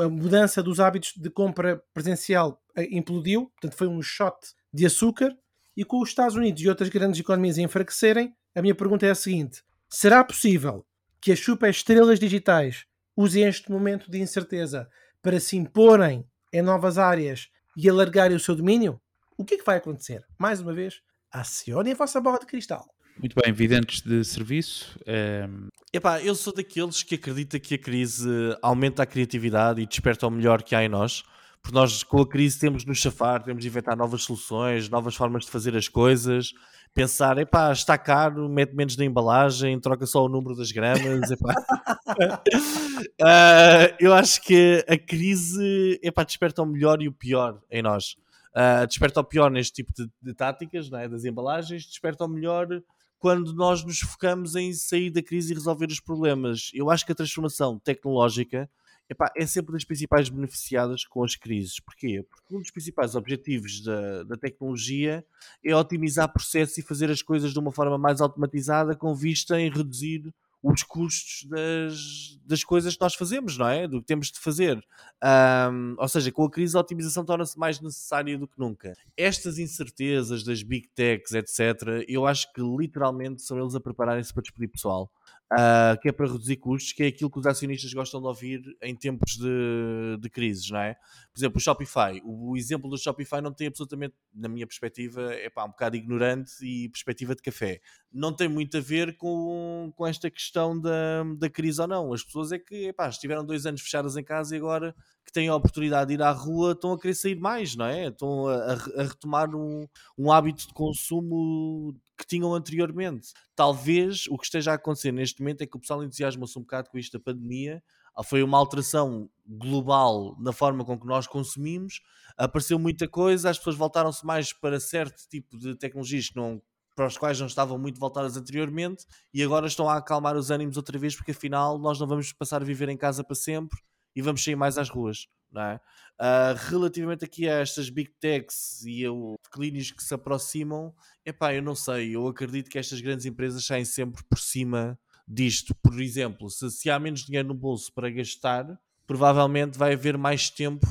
a mudança dos hábitos de compra presencial eh, implodiu, portanto, foi um shot de açúcar. E com os Estados Unidos e outras grandes economias a enfraquecerem, a minha pergunta é a seguinte: será possível que as super estrelas digitais usem este momento de incerteza para se imporem em novas áreas e alargarem o seu domínio? O que é que vai acontecer? Mais uma vez, acionem a vossa bola de cristal. Muito bem, videntes de serviço. Um... Epá, eu sou daqueles que acredita que a crise aumenta a criatividade e desperta o melhor que há em nós. Porque nós, com a crise, temos de nos chafar, temos de inventar novas soluções, novas formas de fazer as coisas. Pensar, epá, está caro, mete menos na embalagem, troca só o número das gramas. Epá. uh, eu acho que a crise epá, desperta o melhor e o pior em nós. Uh, desperta o pior neste tipo de, de táticas, é? das embalagens, desperta o melhor quando nós nos focamos em sair da crise e resolver os problemas. Eu acho que a transformação tecnológica epá, é sempre das principais beneficiadas com as crises. Porquê? Porque um dos principais objetivos da, da tecnologia é otimizar processos e fazer as coisas de uma forma mais automatizada com vista em reduzir os custos das, das coisas que nós fazemos, não é? Do que temos de fazer. Um, ou seja, com a crise a otimização torna-se mais necessária do que nunca. Estas incertezas das big techs, etc., eu acho que literalmente são eles a prepararem-se para despedir pessoal uh, que é para reduzir custos, que é aquilo que os acionistas gostam de ouvir em tempos de, de crises, não é? Por exemplo, o Shopify. O, o, exemplo do Shopify não tem absolutamente, na minha perspectiva, é pá, um bocado ignorante e perspectiva de café. Não tem muito a ver com, com esta questão da, da crise ou não. As pessoas é que, epá, estiveram dois anos fechadas em casa e agora que têm a oportunidade de ir à rua estão a querer sair mais, não é? Estão a, a retomar um, um hábito de consumo que tinham anteriormente. Talvez o que esteja a acontecer neste momento é que o pessoal entusiasma-se um bocado com isto da pandemia. Ah, foi uma alteração global na forma com que nós consumimos, apareceu muita coisa, as pessoas voltaram-se mais para certo tipo de tecnologias que não, para os quais não estavam muito voltadas anteriormente e agora estão a acalmar os ânimos outra vez porque afinal nós não vamos passar a viver em casa para sempre e vamos sair mais às ruas. Não é? Uh, relativamente aqui a estas big techs e os declínios que se aproximam, epá, eu não sei, eu acredito que estas grandes empresas saem sempre por cima disto. Por exemplo, se, se há menos dinheiro no bolso para gastar, provavelmente vai haver mais tempo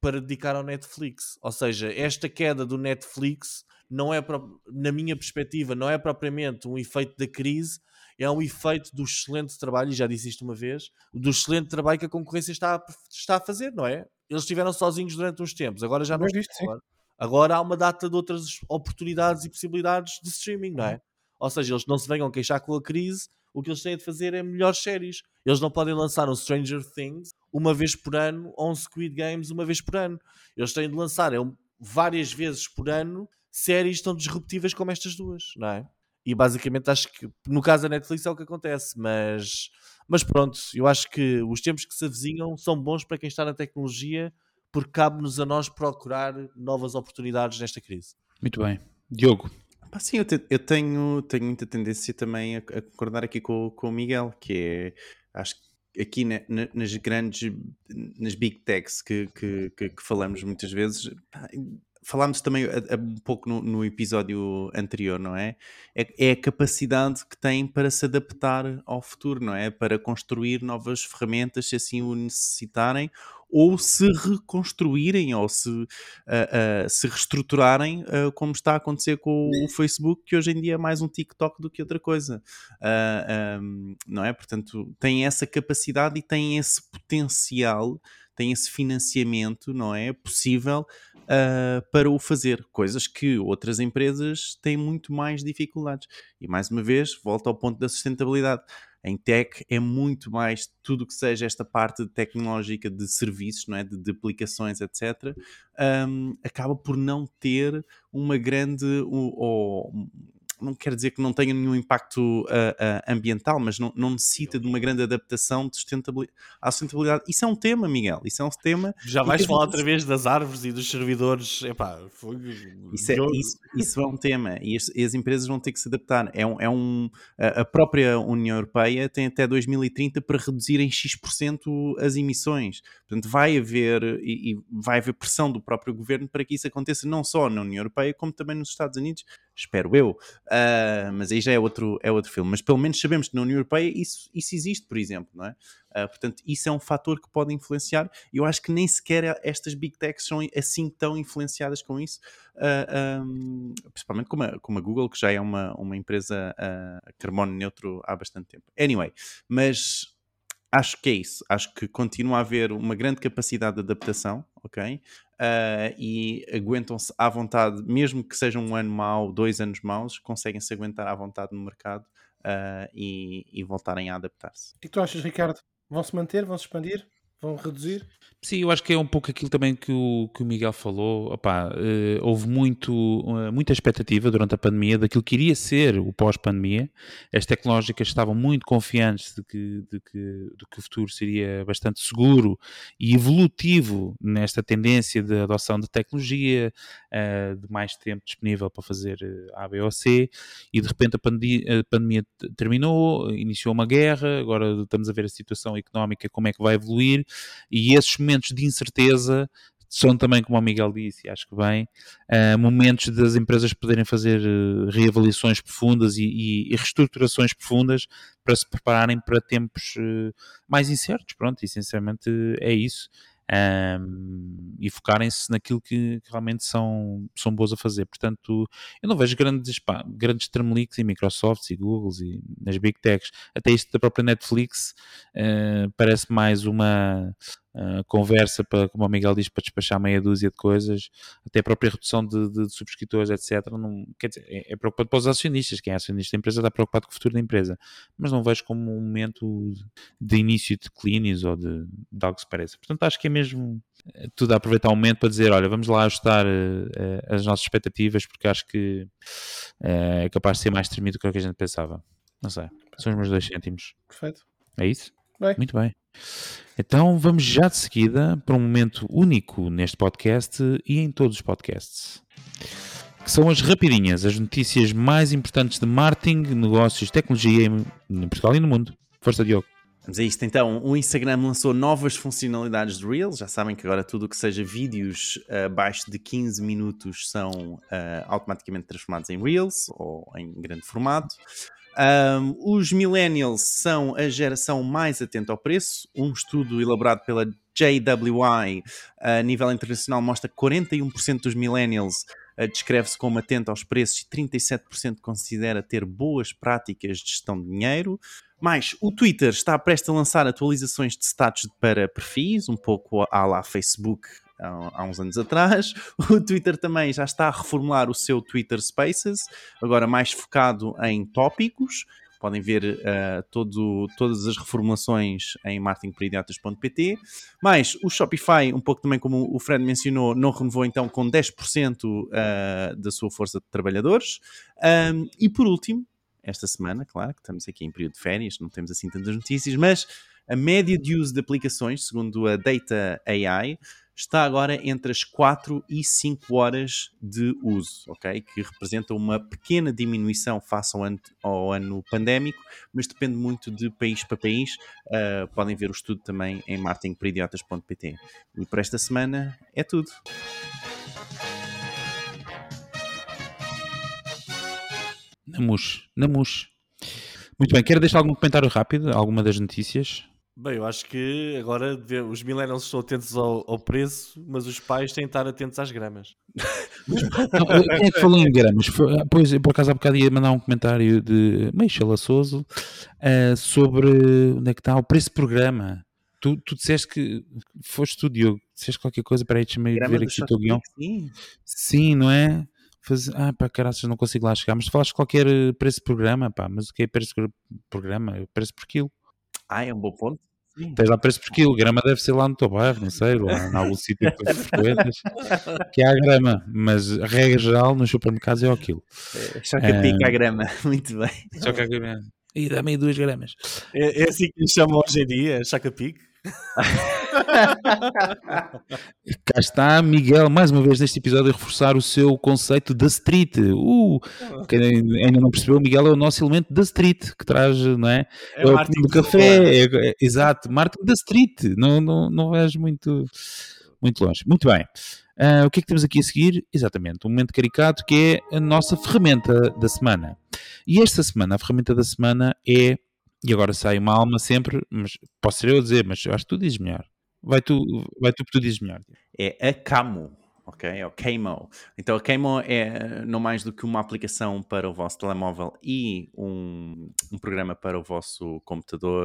para dedicar ao Netflix. Ou seja, esta queda do Netflix não é, na minha perspectiva, não é propriamente um efeito da crise, é um efeito do excelente trabalho, e já disse isto uma vez, do excelente trabalho que a concorrência está a, está a fazer, não é? Eles estiveram sozinhos durante uns tempos, agora já não estão. Agora há uma data de outras oportunidades e possibilidades de streaming, não é? Uhum. Ou seja, eles não se venham queixar com a crise, o que eles têm de fazer é melhores séries. Eles não podem lançar um Stranger Things uma vez por ano ou um Squid Games uma vez por ano. Eles têm de lançar é, várias vezes por ano séries tão disruptivas como estas duas, não é? E basicamente acho que no caso da Netflix é o que acontece, mas, mas pronto, eu acho que os tempos que se avizinham são bons para quem está na tecnologia, porque cabe-nos a nós procurar novas oportunidades nesta crise. Muito bem. Diogo. Ah, sim, eu, te, eu, tenho, tenho muita tendência também a, a, concordar aqui com, com o Miguel, que é, acho que aqui na, na, nas grandes, nas big techs que, que, que, que falamos muitas vezes, falámos também a, a, um pouco no, no, episódio anterior, não é? é? é? a capacidade que têm para se adaptar ao futuro, não é? Para construir novas ferramentas se assim o necessitarem, ou se reconstruírem, ou se, uh, uh, se reestruturarem, uh, como está a acontecer com o Facebook, que hoje em dia é mais um TikTok do que outra coisa, um, não é? Portanto, têm essa capacidade e têm esse potencial tem esse financiamento, não é? Possível uh, para o fazer, coisas que outras empresas têm muito mais dificuldades. E mais uma vez, volta ao ponto da sustentabilidade. Em tech é muito mais tudo que seja esta parte tecnológica de serviços, não é? de, de aplicações, etc., um, acaba por não ter uma grande ou, não quer dizer que não tenha nenhum impacto uh, uh, ambiental, mas não, não, necessita de uma grande adaptação de sustentabilidade, à sustentabilidade. Isso é um tema, Miguel. Isso é um tema. Já vais falar outra vez das árvores e dos servidores. Epá, foi... isso, é, isso, isso, é um tema e as, as, empresas vão ter que se adaptar. É um, é um, a própria União Europeia tem até 2030 para reduzir em X% as emissões. Portanto, vai haver e, e vai haver pressão do próprio governo para que isso aconteça não só na União Europeia, como também nos Estados Unidos espero eu. Uh, mas aí já é outro, é outro filme. Mas pelo menos sabemos que na União Europeia isso, isso existe, por exemplo, não é? Uh, portanto, isso é um fator que pode influenciar. Eu acho que nem sequer estas big techs são assim tão influenciadas com isso, uh, um, principalmente como a, como a Google, que já é uma, uma empresa carbono neutro há bastante tempo. Anyway, mas acho que é isso. Acho que continua a haver uma grande capacidade de adaptação, ok? Uh, e aguentam-se à vontade, mesmo que seja um ano mau, dois anos maus, conseguem-se aguentar à vontade no mercado uh, e, e, voltarem a adaptar-se. O que tu achas, Ricardo? Vão se manter? Vão se expandir? Vão reduzir? Sim, eu acho que é um pouco aquilo também que o, que o Miguel falou. Opa, uh, houve muito, uh, muita expectativa durante a pandemia daquilo que iria ser o pós-pandemia. As tecnológicas estavam muito confiantes de que, de, que, de que o futuro seria bastante seguro e evolutivo nesta tendência de adoção de tecnologia, uh, de mais tempo disponível para fazer A, B ou C, e de repente a, a pandemia terminou, iniciou uma guerra, agora estamos a ver a situação económica, como é que vai evoluir, e esses momentos de incerteza são também, como o Miguel disse, acho que bem, uh, momentos das empresas poderem fazer uh, reavaliações profundas e, e, e, reestruturações profundas para se prepararem para tempos uh, mais incertos. Pronto, e sinceramente é isso um, e focarem-se naquilo que, que, realmente são, são boas a fazer. Portanto, eu não vejo grandes, pá, grandes tremeliques em Microsoft e Google e nas Big Techs. Até isto da própria Netflix uh, parece mais uma uh, conversa, para, como o Miguel diz, para despachar meia dúzia de coisas, até a própria redução de, de, de subscritores, etc. Não, quer dizer, é, é, preocupante para os acionistas. Quem é acionista da empresa está preocupado com o futuro da empresa, mas não vejo como um momento de início de cleanies ou de, de algo que se pareça. Portanto, acho que é mesmo eh, tudo a aproveitar o momento para dizer, olha, vamos lá ajustar uh, as nossas expectativas, porque acho que uh, é capaz de ser mais tremido do que que a gente pensava. Não sei, são os meus dois cêntimos. Perfeito. É isso? Bem. Muito bem. Então vamos já de seguida para um momento único neste podcast e em todos os podcasts. Que são as rapidinhas, as notícias mais importantes de marketing, negócios, tecnologia em Portugal e no mundo. Força, Diogo. Vamos a isto então. O Instagram lançou novas funcionalidades de Reels. Já sabem que agora tudo o que seja vídeos abaixo de 15 minutos são uh, automaticamente transformados em Reels ou em grande formato. Um, os millennials são a geração mais atenta ao preço. Um estudo elaborado pela JWI a nível internacional mostra que 41% dos millennials uh, descreve-se como atento aos preços e 37% considera ter boas práticas de gestão de dinheiro. Mas o Twitter está prestes a lançar atualizações de status para perfis, um pouco à la Facebook há, uns anos atrás. O Twitter também já está a reformular o seu Twitter Spaces, agora mais focado em tópicos. Podem ver uh, todo, todas as reformulações em marketingperidiotas.pt. Mas o Shopify, um pouco também como o Fred mencionou, não renovou então com 10% uh, eh, da sua força de trabalhadores. Um, e por último, esta semana, claro, que estamos aqui em período de férias, não temos assim tantas notícias, mas a média de uso de aplicações, segundo a Data AI, está agora entre as 4 e 5 horas de uso, ok? Que representa uma pequena diminuição face ao ano, ao ano pandémico, mas depende muito de país para país. Uh, podem ver o estudo também em marketingperidiotas.pt. E por esta semana é tudo. Namus, namus. Muito bem, quero deixar algum comentário rápido, alguma das notícias? Bem, eu acho que agora os millennials estão atentos ao, ao, preço, mas os pais têm de estar atentos às gramas. quem é que falou em gramas? Pois, por acaso há bocado ia mandar um comentário de Michel Assoso uh, sobre onde é que está o preço por grama. Tu, tu disseste que foste tu, Diogo, disseste qualquer coisa, para aí deixa-me ver aqui o teu guião. Sim. sim, não é? Faz... Ah, pá, caraças, não consigo lá chegar. Mas tu falaste qualquer preço por grama, pá, mas o que é preço por grama? Preço por quilo. Ah, é um bom ponto. Sim. Tens lá preço por quilo, grama deve ser lá no teu bairro, não sei, lá em algum sítio que tu frequentas, que há grama, mas a regra geral nos supermercados é o quilo. É, só que pica a ah, grama, muito bem. Só que a grama. E dá-me duas gramas. É, é assim que lhe chamam hoje em dia, chaca-pique. Cá está Miguel, mais uma vez neste episódio, a reforçar o seu conceito da street. Uh, quem ainda não percebeu, Miguel é o nosso elemento da street que traz, não é? É, é o do café, é, é, exato, marketing da street. Não, não, não vais muito, muito longe. Muito bem. Uh, o que é que temos aqui a seguir? Exatamente, um momento caricato que é a nossa ferramenta da semana. E esta semana, a ferramenta da semana é, e agora sai uma alma sempre, mas posso ser eu a dizer, mas eu acho que tu dizes melhor. Vai tu, vai tu que tu dizes melhor. É a Camo ok? É o Camo. Então a Camo é não mais do que uma aplicação para o vosso telemóvel e um, um programa para o vosso computador,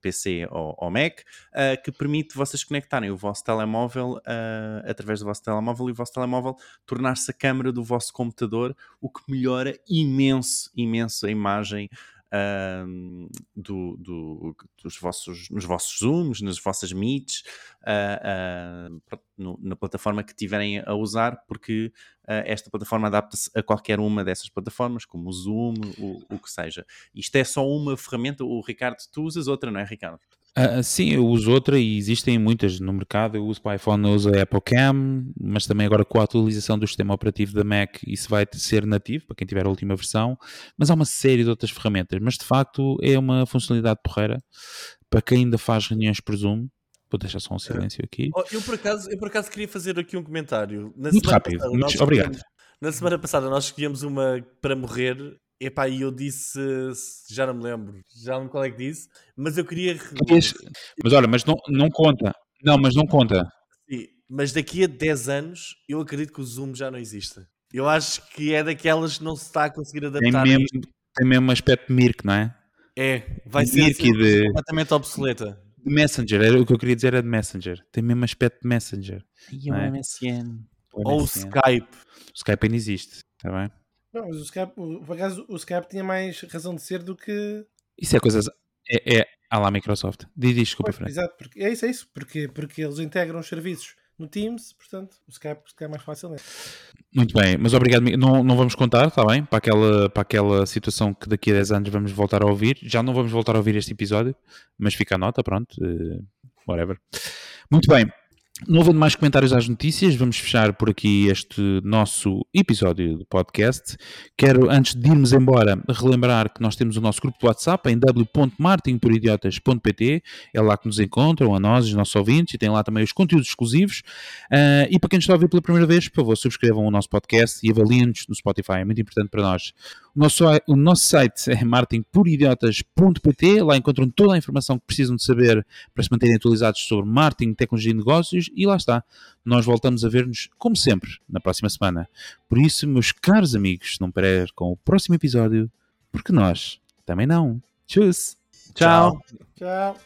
PC ou, ou Mac, uh, que permite vocês conectarem o vosso telemóvel uh, através do vosso telemóvel e o vosso telemóvel tornar-se a câmera do vosso computador, o que melhora imenso, imenso a imagem uh, do, do, dos vossos, nos vossos Zooms, nas vossas Meets, uh, uh, no, na plataforma que tiverem a usar, porque esta plataforma adapta-se a qualquer uma dessas plataformas, como o Zoom, o, o que seja. Isto é só uma ferramenta, o Ricardo, tu usas outra, não é, Ricardo? Uh, sim, eu uso outra e existem muitas no mercado. Eu uso para iPhone, eu uso a Apple Cam, mas também agora com a atualização do sistema operativo da Mac, isso vai ser nativo para quem tiver a última versão. Mas há uma série de outras ferramentas. Mas de facto é uma funcionalidade porreira para quem ainda faz reuniões por Zoom. Vou deixar só um silêncio aqui. Oh, eu, por acaso, eu por acaso queria fazer aqui um comentário. Na muito rápido, passada, muito, obrigado. Na semana passada nós escolhemos uma para morrer Epá, e eu disse, já não me lembro, já não lembro qual é que disse, mas eu queria. Mas olha, mas não, não conta. Não, mas não conta. Sim, mas daqui a 10 anos eu acredito que o Zoom já não existe. Eu acho que é daquelas que não se está a conseguir adaptar. Tem mesmo, tem mesmo um aspecto de Mirk, não é? É, vai ser assim, de... completamente obsoleta. De Messenger, era o que eu queria dizer era de Messenger. Tem mesmo aspecto de Messenger. E o é? MSN. Ou o Skype. O Skype ainda existe, está bem? Não, mas o Skype, por acaso, o Skype tinha mais razão de ser do que. Isso é coisas. É, é à lá Microsoft. Diz, desculpa, Fred. Exato, porque, é isso, é isso. Porque, porque eles integram os serviços no Teams, portanto, o Skype é mais facilmente. Muito bem, mas obrigado. Não, não vamos contar, está bem? Para aquela, para aquela situação que daqui a 10 anos vamos voltar a ouvir. Já não vamos voltar a ouvir este episódio, mas fica a nota, pronto. Uh, whatever. Muito bem. Não havendo mais comentários às notícias, vamos fechar por aqui este nosso episódio do podcast. Quero, antes de irmos embora, relembrar que nós temos o nosso grupo de WhatsApp em w.martinporidiotas.pt. É lá que nos encontram, a nós, os nossos ouvintes, e tem lá também os conteúdos exclusivos. Uh, e para quem nos está a ouvir pela primeira vez, por favor, subscrevam o nosso podcast e avaliem-nos no Spotify, é muito importante para nós. O nosso, o nosso site é martinporidiotas.pt, lá encontram toda a informação que precisam de saber para se manterem atualizados sobre marketing, tecnologia e negócios e lá está. Nós voltamos a ver-nos, como sempre, na próxima semana. Por isso, meus caros amigos, não percam o próximo episódio, porque nós também não. Tchau. Tchau. Tchau.